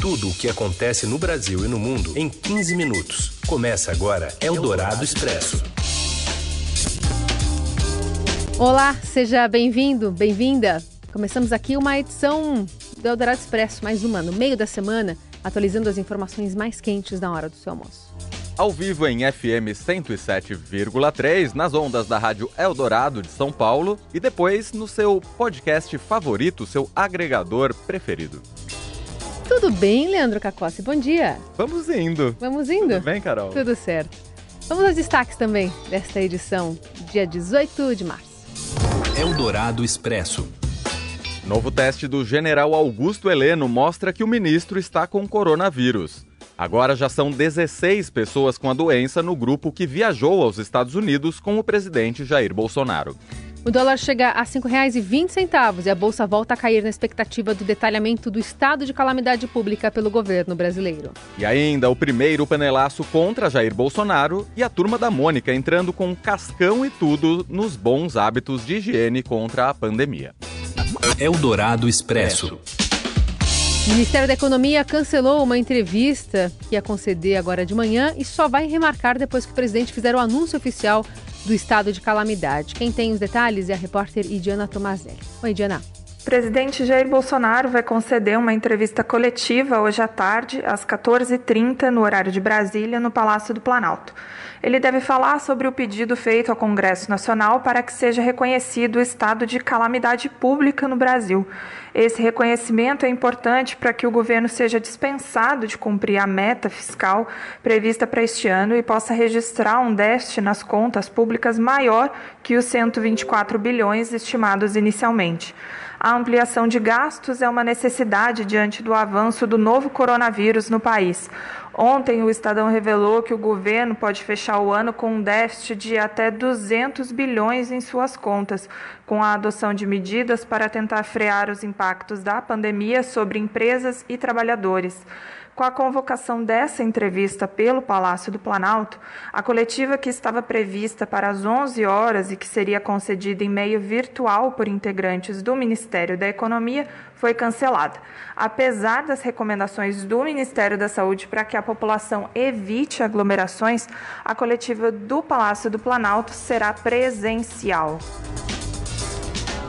Tudo o que acontece no Brasil e no mundo em 15 minutos. Começa agora Eldorado Expresso. Olá, seja bem-vindo, bem-vinda. Começamos aqui uma edição do Eldorado Expresso, mais uma, no meio da semana, atualizando as informações mais quentes na hora do seu almoço. Ao vivo em FM 107,3 nas ondas da Rádio Eldorado de São Paulo e depois no seu podcast favorito, seu agregador preferido. Tudo bem, Leandro Cacossi? Bom dia. Vamos indo. Vamos indo? Tudo bem, Carol? Tudo certo. Vamos aos destaques também desta edição, dia 18 de março. Eldorado Expresso. Novo teste do general Augusto Heleno mostra que o ministro está com coronavírus. Agora já são 16 pessoas com a doença no grupo que viajou aos Estados Unidos com o presidente Jair Bolsonaro. O dólar chega a R$ 5,20 e a bolsa volta a cair na expectativa do detalhamento do estado de calamidade pública pelo governo brasileiro. E ainda o primeiro panelaço contra Jair Bolsonaro e a turma da Mônica entrando com cascão e tudo nos bons hábitos de higiene contra a pandemia. Eldorado Expresso. O Ministério da Economia cancelou uma entrevista que ia conceder agora de manhã e só vai remarcar depois que o presidente fizer o anúncio oficial do estado de calamidade. Quem tem os detalhes é a repórter Idiana Tomazelli. Oi, Idiana. O presidente Jair Bolsonaro vai conceder uma entrevista coletiva hoje à tarde, às 14h30, no horário de Brasília, no Palácio do Planalto. Ele deve falar sobre o pedido feito ao Congresso Nacional para que seja reconhecido o estado de calamidade pública no Brasil. Esse reconhecimento é importante para que o governo seja dispensado de cumprir a meta fiscal prevista para este ano e possa registrar um déficit nas contas públicas maior que os 124 bilhões estimados inicialmente. A ampliação de gastos é uma necessidade diante do avanço do novo coronavírus no país. Ontem, o Estadão revelou que o governo pode fechar o ano com um déficit de até 200 bilhões em suas contas, com a adoção de medidas para tentar frear os impactos da pandemia sobre empresas e trabalhadores. Com a convocação dessa entrevista pelo Palácio do Planalto, a coletiva que estava prevista para as 11 horas e que seria concedida em meio virtual por integrantes do Ministério da Economia foi cancelada. Apesar das recomendações do Ministério da Saúde para que a população evite aglomerações, a coletiva do Palácio do Planalto será presencial.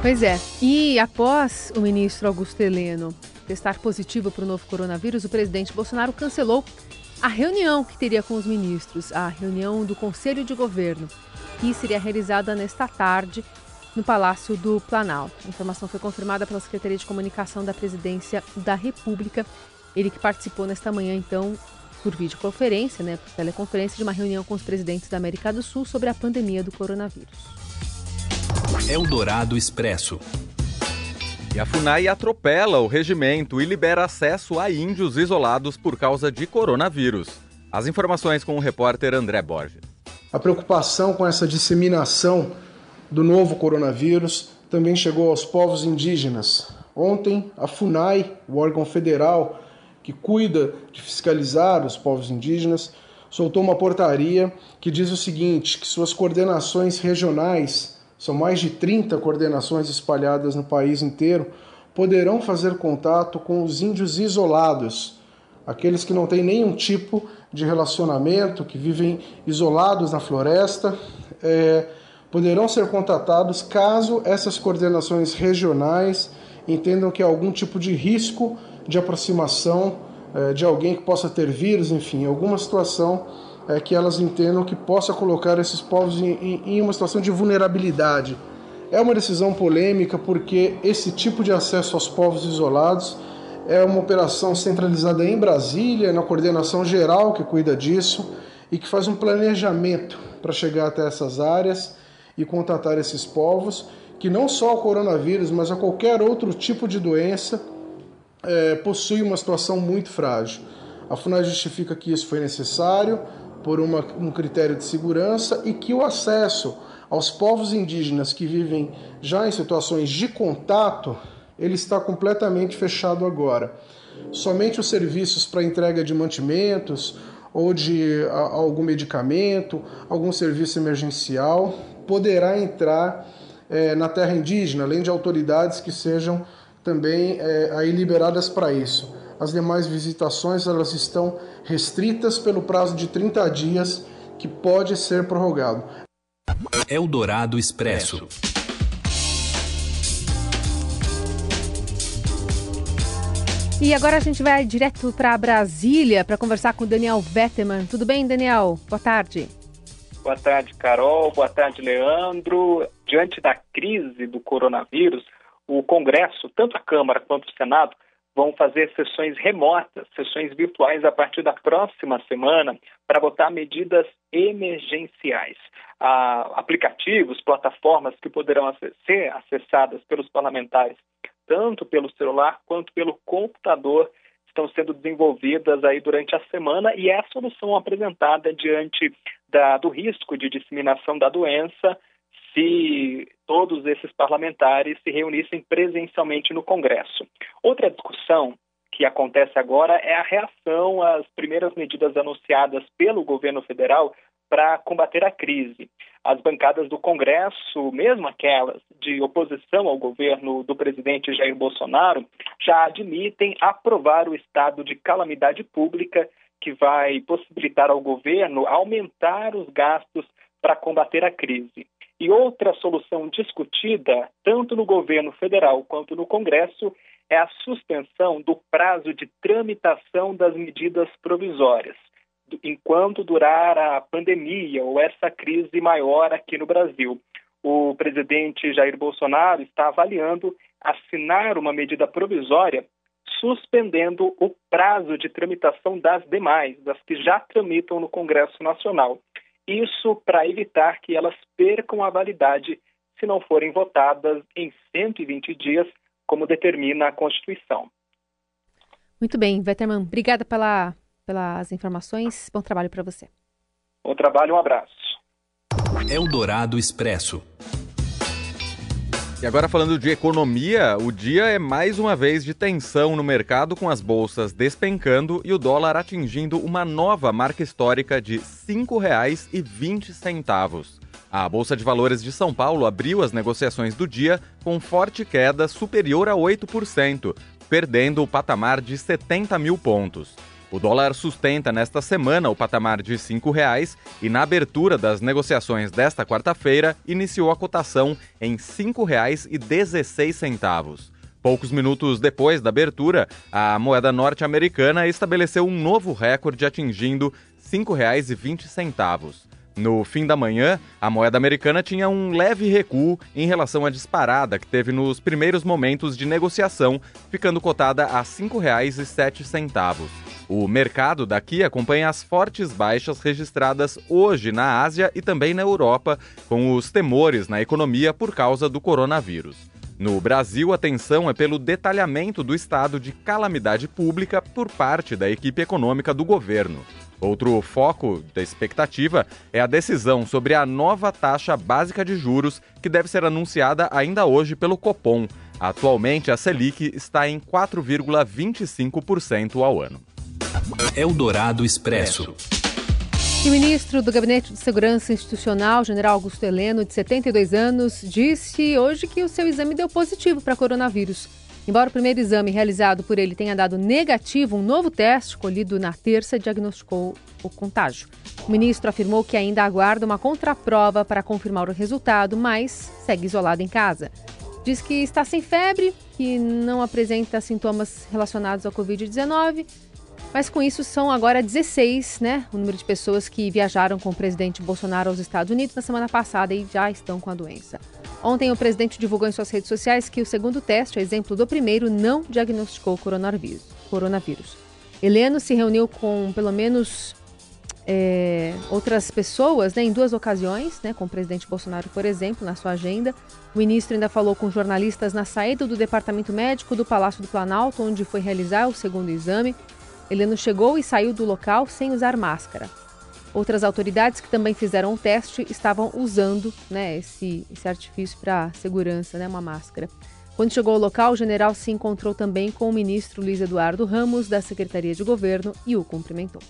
Pois é. E após o ministro Augusto Heleno testar positivo para o novo coronavírus, o presidente Bolsonaro cancelou a reunião que teria com os ministros, a reunião do Conselho de Governo, que seria realizada nesta tarde no Palácio do Planalto. A informação foi confirmada pela Secretaria de Comunicação da Presidência da República. Ele que participou nesta manhã, então, por videoconferência, né, por teleconferência, de uma reunião com os presidentes da América do Sul sobre a pandemia do coronavírus. Eldorado Expresso. E a FUNAI atropela o regimento e libera acesso a índios isolados por causa de coronavírus. As informações com o repórter André Borges. A preocupação com essa disseminação do novo coronavírus também chegou aos povos indígenas. Ontem, a FUNAI, o órgão federal que cuida de fiscalizar os povos indígenas, soltou uma portaria que diz o seguinte: que suas coordenações regionais são mais de 30 coordenações espalhadas no país inteiro, poderão fazer contato com os índios isolados, aqueles que não têm nenhum tipo de relacionamento, que vivem isolados na floresta, é, poderão ser contatados caso essas coordenações regionais entendam que há algum tipo de risco de aproximação é, de alguém que possa ter vírus, enfim, alguma situação é, que elas entendam que possa colocar esses povos em, em, em uma situação de vulnerabilidade. É uma decisão polêmica porque esse tipo de acesso aos povos isolados é uma operação centralizada em Brasília, na coordenação geral que cuida disso e que faz um planejamento para chegar até essas áreas e contatar esses povos que não só o coronavírus, mas a qualquer outro tipo de doença é, possui uma situação muito frágil. A FUNAI justifica que isso foi necessário, por uma, um critério de segurança e que o acesso aos povos indígenas que vivem já em situações de contato ele está completamente fechado agora. Somente os serviços para entrega de mantimentos ou de a, algum medicamento, algum serviço emergencial poderá entrar é, na terra indígena, além de autoridades que sejam também é, aí liberadas para isso. As demais visitações elas estão restritas pelo prazo de 30 dias, que pode ser prorrogado. Eldorado Expresso. E agora a gente vai direto para Brasília para conversar com o Daniel Vetterman. Tudo bem, Daniel? Boa tarde. Boa tarde, Carol. Boa tarde, Leandro. Diante da crise do coronavírus, o Congresso, tanto a Câmara quanto o Senado, vão fazer sessões remotas, sessões virtuais a partir da próxima semana para votar medidas emergenciais. Ah, aplicativos, plataformas que poderão ser acessadas pelos parlamentares tanto pelo celular quanto pelo computador, estão sendo desenvolvidas aí durante a semana e é a solução apresentada diante da, do risco de disseminação da doença se todos esses parlamentares se reunissem presencialmente no Congresso. Outra discussão que acontece agora é a reação às primeiras medidas anunciadas pelo governo federal para combater a crise. As bancadas do Congresso, mesmo aquelas de oposição ao governo do presidente Jair Bolsonaro, já admitem aprovar o estado de calamidade pública que vai possibilitar ao governo aumentar os gastos para combater a crise. E outra solução discutida, tanto no governo federal quanto no Congresso, é a suspensão do prazo de tramitação das medidas provisórias enquanto durar a pandemia ou essa crise maior aqui no Brasil. O presidente Jair Bolsonaro está avaliando assinar uma medida provisória suspendendo o prazo de tramitação das demais, das que já tramitam no Congresso Nacional. Isso para evitar que elas percam a validade se não forem votadas em 120 dias, como determina a Constituição. Muito bem, Vetterman, obrigada pela pelas informações. Bom trabalho para você. Bom trabalho, um abraço. Eldorado Expresso. E agora falando de economia, o dia é mais uma vez de tensão no mercado com as bolsas despencando e o dólar atingindo uma nova marca histórica de R$ 5,20. A Bolsa de Valores de São Paulo abriu as negociações do dia com forte queda superior a 8%, perdendo o patamar de 70 mil pontos. O dólar sustenta nesta semana o patamar de R$ 5,00 e na abertura das negociações desta quarta-feira iniciou a cotação em R$ 5,16. Poucos minutos depois da abertura, a moeda norte-americana estabeleceu um novo recorde atingindo R$ 5,20. No fim da manhã, a moeda americana tinha um leve recuo em relação à disparada que teve nos primeiros momentos de negociação, ficando cotada a R$ 5,07. O mercado daqui acompanha as fortes baixas registradas hoje na Ásia e também na Europa, com os temores na economia por causa do coronavírus. No Brasil, a atenção é pelo detalhamento do estado de calamidade pública por parte da equipe econômica do governo. Outro foco da expectativa é a decisão sobre a nova taxa básica de juros, que deve ser anunciada ainda hoje pelo Copom. Atualmente, a Selic está em 4,25% ao ano. Eldorado Expresso. E o ministro do Gabinete de Segurança Institucional, general Augusto Heleno, de 72 anos, disse hoje que o seu exame deu positivo para coronavírus. Embora o primeiro exame realizado por ele tenha dado negativo, um novo teste, colhido na terça, diagnosticou o contágio. O ministro afirmou que ainda aguarda uma contraprova para confirmar o resultado, mas segue isolado em casa. Diz que está sem febre, que não apresenta sintomas relacionados ao Covid-19 mas com isso são agora 16, né? O número de pessoas que viajaram com o presidente Bolsonaro aos Estados Unidos na semana passada e já estão com a doença. Ontem o presidente divulgou em suas redes sociais que o segundo teste, a exemplo do primeiro, não diagnosticou coronavírus. coronavírus. Heleno se reuniu com pelo menos é, outras pessoas né, em duas ocasiões, né, com o presidente Bolsonaro, por exemplo, na sua agenda. O ministro ainda falou com jornalistas na saída do departamento médico do Palácio do Planalto, onde foi realizar o segundo exame. Heleno chegou e saiu do local sem usar máscara. Outras autoridades que também fizeram o teste estavam usando né, esse, esse artifício para segurança, né, uma máscara. Quando chegou ao local, o general se encontrou também com o ministro Luiz Eduardo Ramos, da Secretaria de Governo, e o cumprimentou.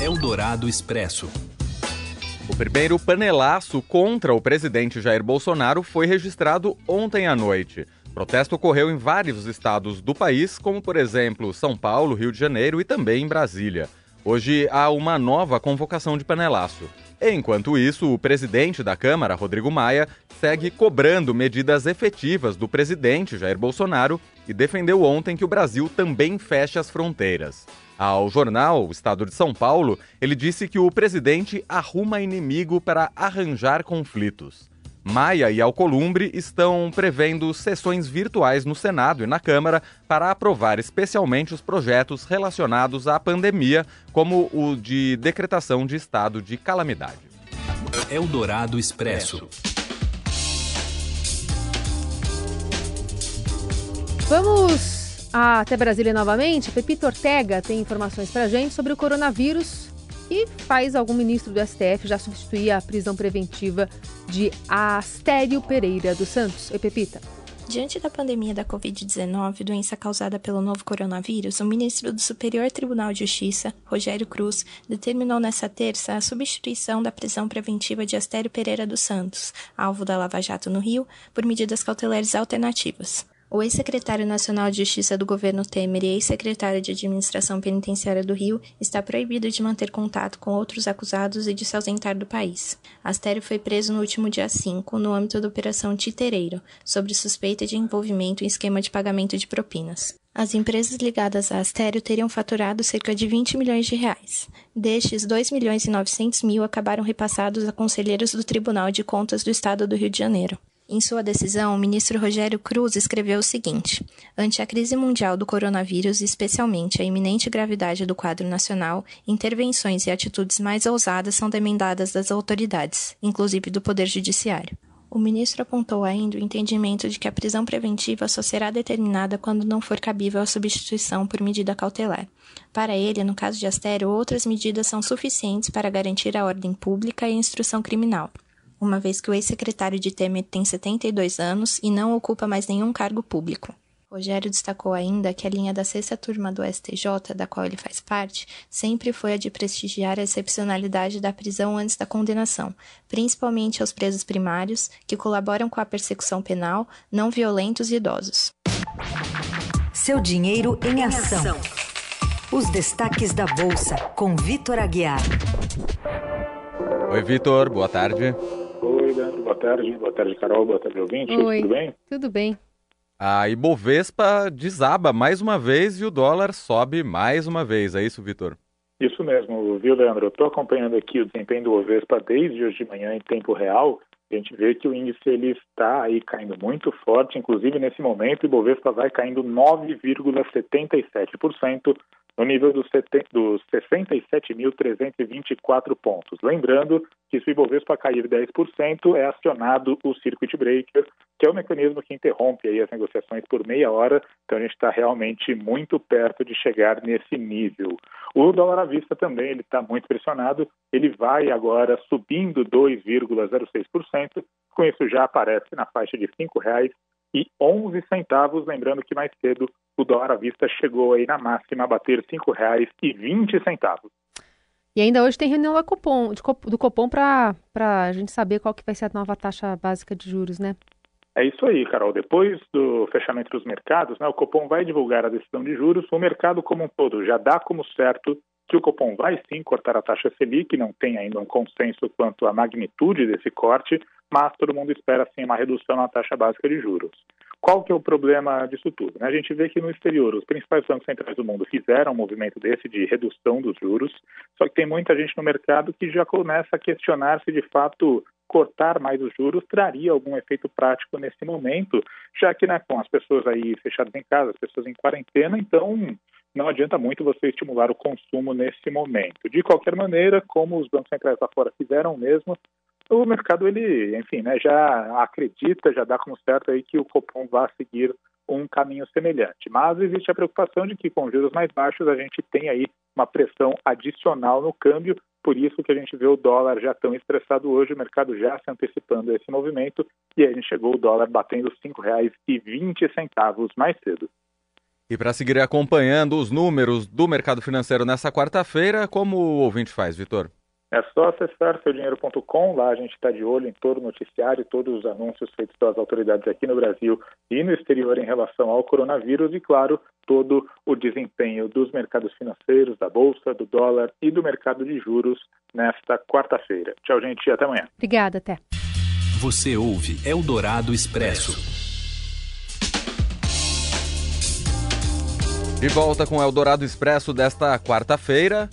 Eldorado Expresso. O primeiro panelaço contra o presidente Jair Bolsonaro foi registrado ontem à noite. Protesto ocorreu em vários estados do país, como por exemplo São Paulo, Rio de Janeiro e também em Brasília. Hoje há uma nova convocação de panelaço. Enquanto isso, o presidente da Câmara, Rodrigo Maia, segue cobrando medidas efetivas do presidente Jair Bolsonaro e defendeu ontem que o Brasil também feche as fronteiras. Ao jornal o Estado de São Paulo, ele disse que o presidente arruma inimigo para arranjar conflitos. Maia e Alcolumbre estão prevendo sessões virtuais no Senado e na Câmara para aprovar especialmente os projetos relacionados à pandemia, como o de decretação de estado de calamidade. Eldorado Expresso. Vamos até Brasília novamente. Pepito Ortega tem informações para a gente sobre o coronavírus e faz algum ministro do STF já substituir a prisão preventiva de Astério Pereira dos Santos. Oi, Pepita. Diante da pandemia da Covid-19, doença causada pelo novo coronavírus, o ministro do Superior Tribunal de Justiça, Rogério Cruz, determinou nesta terça a substituição da prisão preventiva de Astério Pereira dos Santos, alvo da Lava Jato no Rio, por medidas cautelares alternativas. O ex-secretário nacional de Justiça do governo Temer e ex-secretário de Administração Penitenciária do Rio está proibido de manter contato com outros acusados e de se ausentar do país. Astério foi preso no último dia 5, no âmbito da Operação Titereiro, sobre suspeita de envolvimento em esquema de pagamento de propinas. As empresas ligadas a Astério teriam faturado cerca de 20 milhões de reais. Destes, 2 milhões e 900 mil acabaram repassados a conselheiros do Tribunal de Contas do Estado do Rio de Janeiro. Em sua decisão, o ministro Rogério Cruz escreveu o seguinte: Ante a crise mundial do coronavírus especialmente a iminente gravidade do quadro nacional, intervenções e atitudes mais ousadas são demandadas das autoridades, inclusive do Poder Judiciário. O ministro apontou ainda o entendimento de que a prisão preventiva só será determinada quando não for cabível a substituição por medida cautelar. Para ele, no caso de Astério, outras medidas são suficientes para garantir a ordem pública e a instrução criminal uma vez que o ex-secretário de Temer tem 72 anos e não ocupa mais nenhum cargo público. Rogério destacou ainda que a linha da sexta turma do STJ, da qual ele faz parte, sempre foi a de prestigiar a excepcionalidade da prisão antes da condenação, principalmente aos presos primários, que colaboram com a persecução penal, não violentos e idosos. Seu dinheiro em ação. Os destaques da Bolsa, com Vitor Aguiar. Oi, Vitor, boa tarde. Tarde. Boa tarde, Carol. Boa tarde, ouvinte. Oi. Tudo bem? Tudo bem. A Ibovespa desaba mais uma vez e o dólar sobe mais uma vez. É isso, Vitor? Isso mesmo, viu, Leandro? Eu estou acompanhando aqui o desempenho do Ibovespa desde hoje de manhã em tempo real. A gente vê que o índice ele está aí caindo muito forte, inclusive nesse momento o Ibovespa vai caindo 9,77%, no nível dos, dos 67.324 pontos. Lembrando que se o Ibovespa cair 10%, é acionado o Circuit Breaker, que é o mecanismo que interrompe aí as negociações por meia hora, então a gente está realmente muito perto de chegar nesse nível. O dólar à vista também ele está muito pressionado, ele vai agora subindo 2,06%, com isso já aparece na faixa de R$ 5,00 e 11 centavos, lembrando que mais cedo o dólar à vista chegou aí na máxima a bater R$ 5,20. E ainda hoje tem reunião do Copom, do Copom para a gente saber qual que vai ser a nova taxa básica de juros, né? É isso aí, Carol. Depois do fechamento dos mercados, né, o Copom vai divulgar a decisão de juros. O mercado como um todo já dá como certo que o Copom vai sim cortar a taxa Selic, não tem ainda um consenso quanto à magnitude desse corte, mas todo mundo espera sim uma redução na taxa básica de juros. Qual que é o problema disso tudo? Né? A gente vê que no exterior os principais bancos centrais do mundo fizeram um movimento desse de redução dos juros, só que tem muita gente no mercado que já começa a questionar se de fato cortar mais os juros traria algum efeito prático nesse momento, já que né, com as pessoas aí fechadas em casa, as pessoas em quarentena, então não adianta muito você estimular o consumo nesse momento. De qualquer maneira, como os bancos centrais lá fora fizeram mesmo, o mercado ele, enfim, né, já acredita, já dá como certo aí que o Copom vai seguir um caminho semelhante. Mas existe a preocupação de que com juros mais baixos a gente tem aí uma pressão adicional no câmbio, por isso que a gente vê o dólar já tão estressado hoje, o mercado já se antecipando a esse movimento, e aí a gente chegou o dólar batendo R$ 5,20 mais cedo. E para seguir acompanhando os números do mercado financeiro nessa quarta-feira, como o ouvinte faz, Vitor? É só acessar seudinheiro.com, lá a gente está de olho em todo o noticiário e todos os anúncios feitos pelas autoridades aqui no Brasil e no exterior em relação ao coronavírus e, claro, todo o desempenho dos mercados financeiros, da Bolsa, do dólar e do mercado de juros nesta quarta-feira. Tchau, gente, e até amanhã. Obrigada, até. Você ouve Eldorado Expresso. De volta com Eldorado Expresso desta quarta-feira.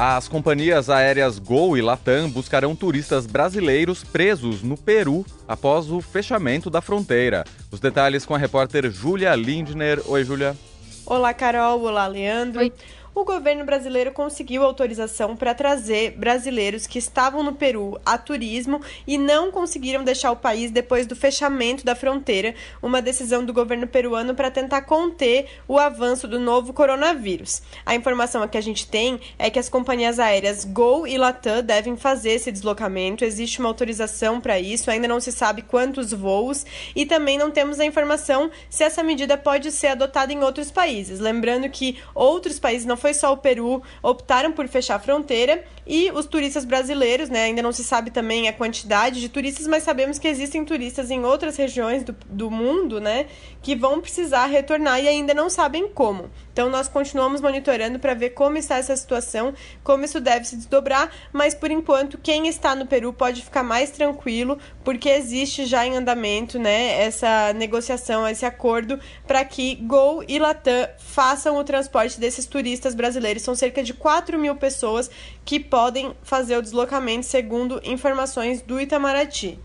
As companhias aéreas Gol e Latam buscarão turistas brasileiros presos no Peru após o fechamento da fronteira. Os detalhes com a repórter Júlia Lindner. Oi, Júlia. Olá, Carol. Olá, Leandro. Oi o governo brasileiro conseguiu autorização para trazer brasileiros que estavam no Peru a turismo e não conseguiram deixar o país depois do fechamento da fronteira, uma decisão do governo peruano para tentar conter o avanço do novo coronavírus. A informação que a gente tem é que as companhias aéreas Gol e Latam devem fazer esse deslocamento, existe uma autorização para isso, ainda não se sabe quantos voos e também não temos a informação se essa medida pode ser adotada em outros países. Lembrando que outros países não foi foi só o Peru, optaram por fechar a fronteira e os turistas brasileiros, né, ainda não se sabe também a quantidade de turistas, mas sabemos que existem turistas em outras regiões do, do mundo, né, que vão precisar retornar e ainda não sabem como. Então nós continuamos monitorando para ver como está essa situação, como isso deve se desdobrar, mas por enquanto quem está no Peru pode ficar mais tranquilo, porque existe já em andamento, né, essa negociação, esse acordo para que Gol e Latam façam o transporte desses turistas brasileiros. São cerca de 4 mil pessoas que podem fazer o deslocamento, segundo informações do Itamaraty.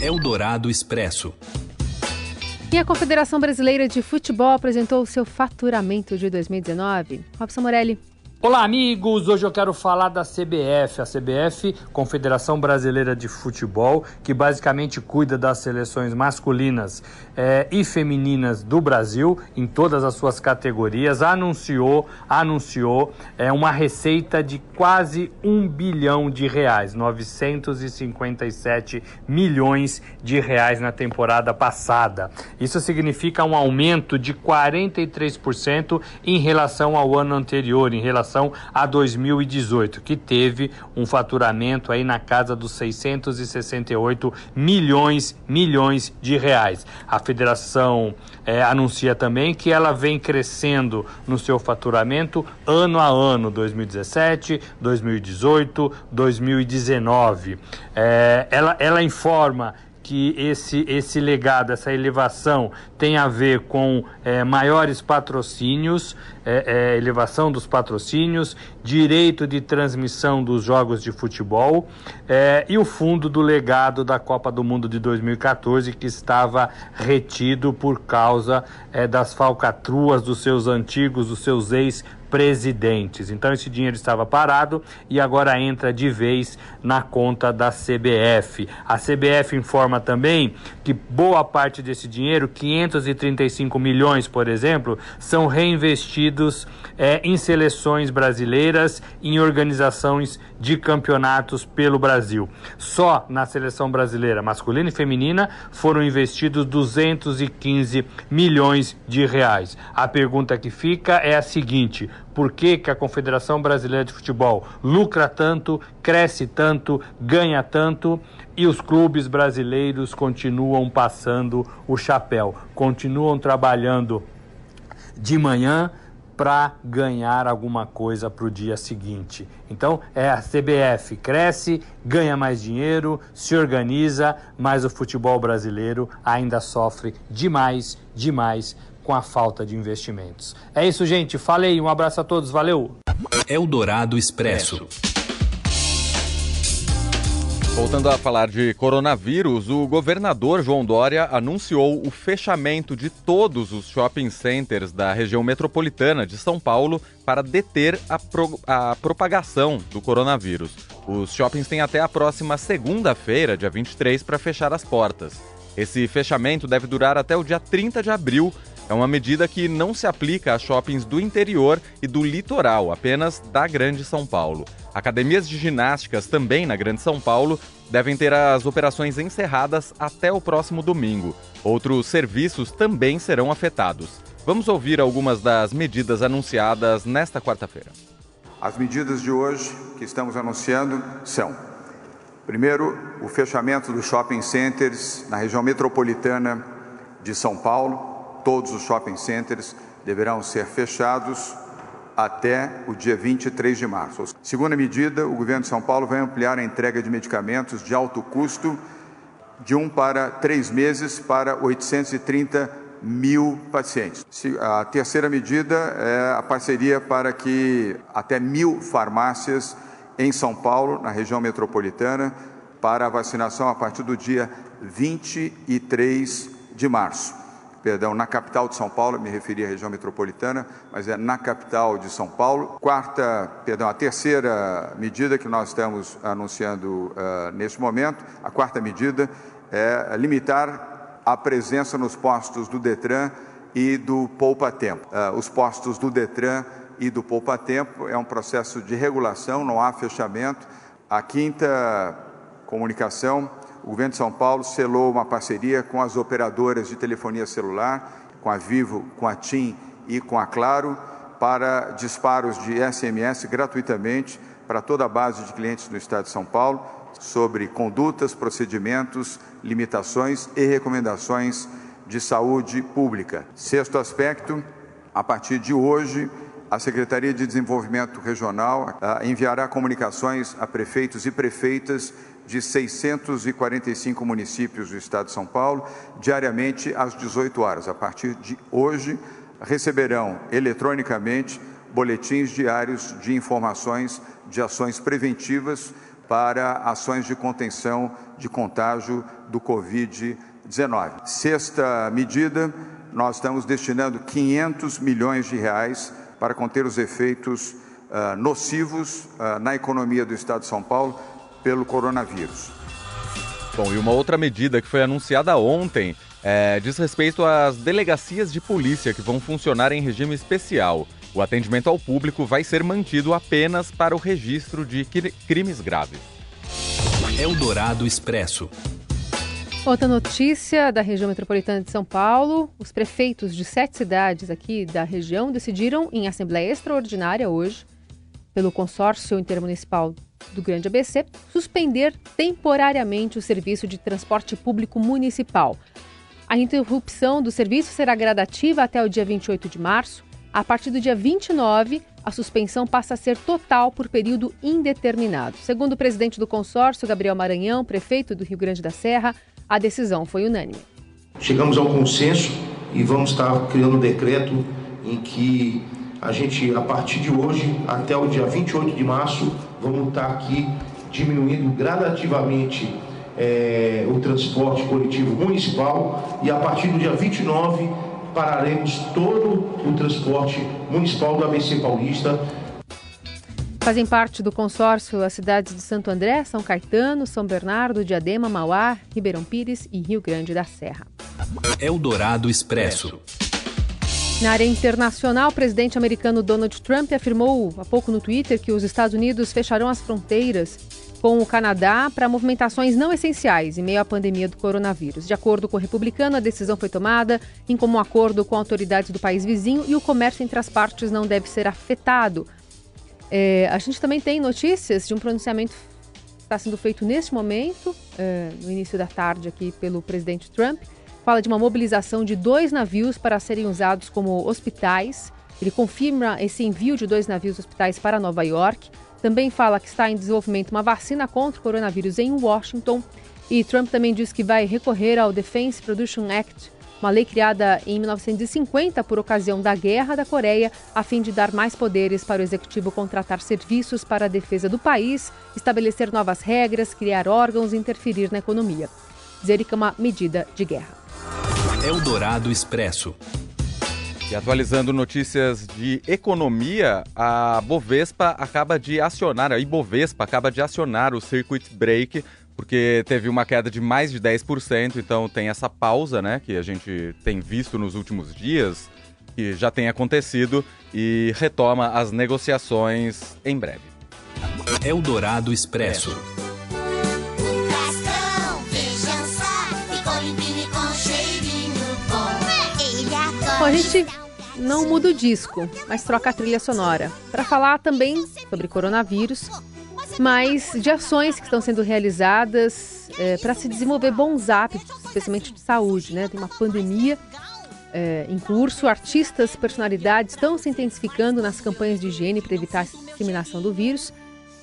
Eldorado Expresso. E a Confederação Brasileira de Futebol apresentou o seu faturamento de 2019. Robson Morelli. Olá, amigos! Hoje eu quero falar da CBF, a CBF, Confederação Brasileira de Futebol, que basicamente cuida das seleções masculinas eh, e femininas do Brasil, em todas as suas categorias, anunciou, anunciou eh, uma receita de quase um bilhão de reais, 957 milhões de reais na temporada passada. Isso significa um aumento de 43% em relação ao ano anterior, em relação relação a 2018, que teve um faturamento aí na casa dos 668 milhões, milhões de reais. A federação é, anuncia também que ela vem crescendo no seu faturamento ano a ano, 2017, 2018, 2019. É, ela, ela informa que esse, esse legado, essa elevação tem a ver com é, maiores patrocínios, é, é, elevação dos patrocínios, direito de transmissão dos jogos de futebol é, e o fundo do legado da Copa do Mundo de 2014 que estava retido por causa é, das falcatruas dos seus antigos, dos seus ex presidentes. Então esse dinheiro estava parado e agora entra de vez na conta da CBF. A CBF informa também que boa parte desse dinheiro, 535 milhões, por exemplo, são reinvestidos é, em seleções brasileiras, em organizações de campeonatos pelo Brasil. Só na seleção brasileira masculina e feminina foram investidos 215 milhões de reais. A pergunta que fica é a seguinte: por que, a Confederação Brasileira de Futebol lucra tanto, cresce tanto, ganha tanto e os clubes brasileiros continuam passando o chapéu, continuam trabalhando de manhã para ganhar alguma coisa para o dia seguinte. Então, é a CBF cresce, ganha mais dinheiro, se organiza, mas o futebol brasileiro ainda sofre demais, demais com a falta de investimentos. É isso, gente. Falei, um abraço a todos, valeu. Eldorado Expresso. Voltando a falar de coronavírus, o governador João Dória anunciou o fechamento de todos os shopping centers da região metropolitana de São Paulo para deter a, pro, a propagação do coronavírus. Os shoppings têm até a próxima segunda-feira, dia 23, para fechar as portas. Esse fechamento deve durar até o dia 30 de abril. É uma medida que não se aplica a shoppings do interior e do litoral, apenas da Grande São Paulo. Academias de ginásticas também na Grande São Paulo devem ter as operações encerradas até o próximo domingo. Outros serviços também serão afetados. Vamos ouvir algumas das medidas anunciadas nesta quarta-feira. As medidas de hoje que estamos anunciando são: primeiro, o fechamento dos shopping centers na região metropolitana de São Paulo. Todos os shopping centers deverão ser fechados até o dia 23 de março. Segunda medida, o governo de São Paulo vai ampliar a entrega de medicamentos de alto custo de um para três meses para 830 mil pacientes. A terceira medida é a parceria para que até mil farmácias em São Paulo, na região metropolitana, para a vacinação a partir do dia 23 de março perdão, na capital de São Paulo, me referi à região metropolitana, mas é na capital de São Paulo. Quarta, perdão, a terceira medida que nós estamos anunciando uh, neste momento, a quarta medida é limitar a presença nos postos do Detran e do Poupa Tempo. Uh, os postos do Detran e do Poupa Tempo é um processo de regulação, não há fechamento. A quinta comunicação o governo de São Paulo selou uma parceria com as operadoras de telefonia celular, com a Vivo, com a TIM e com a Claro, para disparos de SMS gratuitamente para toda a base de clientes no estado de São Paulo sobre condutas, procedimentos, limitações e recomendações de saúde pública. Sexto aspecto, a partir de hoje, a Secretaria de Desenvolvimento Regional uh, enviará comunicações a prefeitos e prefeitas de 645 municípios do estado de São Paulo, diariamente às 18 horas. A partir de hoje, receberão eletronicamente boletins diários de informações de ações preventivas para ações de contenção de contágio do Covid-19. Sexta medida, nós estamos destinando 500 milhões de reais para conter os efeitos uh, nocivos uh, na economia do Estado de São Paulo pelo coronavírus. Bom, e uma outra medida que foi anunciada ontem é, diz respeito às delegacias de polícia que vão funcionar em regime especial. O atendimento ao público vai ser mantido apenas para o registro de crimes graves. Eldorado Expresso. Outra notícia da região metropolitana de São Paulo: os prefeitos de sete cidades aqui da região decidiram, em assembleia extraordinária hoje, pelo consórcio intermunicipal do Grande ABC, suspender temporariamente o serviço de transporte público municipal. A interrupção do serviço será gradativa até o dia 28 de março. A partir do dia 29, a suspensão passa a ser total por período indeterminado. Segundo o presidente do consórcio, Gabriel Maranhão, prefeito do Rio Grande da Serra, a decisão foi unânime. Chegamos ao consenso e vamos estar criando um decreto em que a gente, a partir de hoje, até o dia 28 de março, vamos estar aqui diminuindo gradativamente é, o transporte coletivo municipal e a partir do dia 29 pararemos todo o transporte municipal do ABC Paulista. Fazem parte do consórcio as cidades de Santo André, São Caetano, São Bernardo, Diadema, Mauá, Ribeirão Pires e Rio Grande da Serra. Eldorado Expresso. Na área internacional, o presidente americano Donald Trump afirmou há pouco no Twitter que os Estados Unidos fecharão as fronteiras com o Canadá para movimentações não essenciais em meio à pandemia do coronavírus. De acordo com o republicano, a decisão foi tomada em comum acordo com autoridades do país vizinho e o comércio entre as partes não deve ser afetado. É, a gente também tem notícias de um pronunciamento que está sendo feito neste momento, é, no início da tarde, aqui pelo presidente Trump fala de uma mobilização de dois navios para serem usados como hospitais. Ele confirma esse envio de dois navios hospitais para Nova York. Também fala que está em desenvolvimento uma vacina contra o coronavírus em Washington. E Trump também diz que vai recorrer ao Defense Production Act, uma lei criada em 1950 por ocasião da Guerra da Coreia, a fim de dar mais poderes para o executivo contratar serviços para a defesa do país, estabelecer novas regras, criar órgãos e interferir na economia. Dizer que é uma medida de guerra. Eldorado Expresso. E atualizando notícias de economia, a Bovespa acaba de acionar, a Ibovespa acaba de acionar o circuit break, porque teve uma queda de mais de 10%, então tem essa pausa, né, que a gente tem visto nos últimos dias, que já tem acontecido e retoma as negociações em breve. Eldorado Expresso. A gente não muda o disco, mas troca a trilha sonora. Para falar também sobre coronavírus, mas de ações que estão sendo realizadas é, para se desenvolver bons hábitos, especialmente de saúde. Né? Tem uma pandemia é, em curso, artistas, personalidades estão se intensificando nas campanhas de higiene para evitar a disseminação do vírus.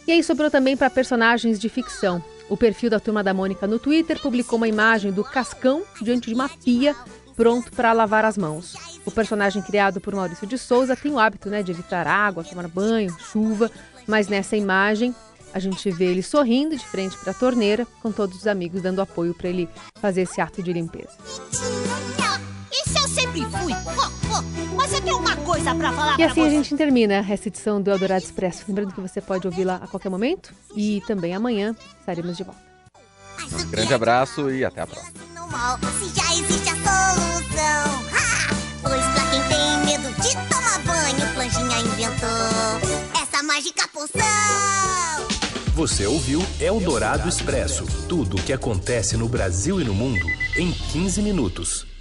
E aí sobrou também para personagens de ficção. O perfil da Turma da Mônica no Twitter publicou uma imagem do Cascão diante de uma pia pronto para lavar as mãos. O personagem criado por Maurício de Souza tem o hábito né, de evitar água, tomar banho, chuva, mas nessa imagem a gente vê ele sorrindo de frente para a torneira, com todos os amigos dando apoio para ele fazer esse ato de limpeza. Isso eu sempre fui. Oh, oh, mas eu tenho uma coisa para falar E assim você. a gente termina essa edição do Eldorado Expresso. Lembrando que você pode ouvi-la a qualquer momento e também amanhã estaremos de volta. Grande abraço e até a próxima. Inventou essa mágica poção. Você ouviu Eldorado Expresso tudo o que acontece no Brasil e no mundo em 15 minutos.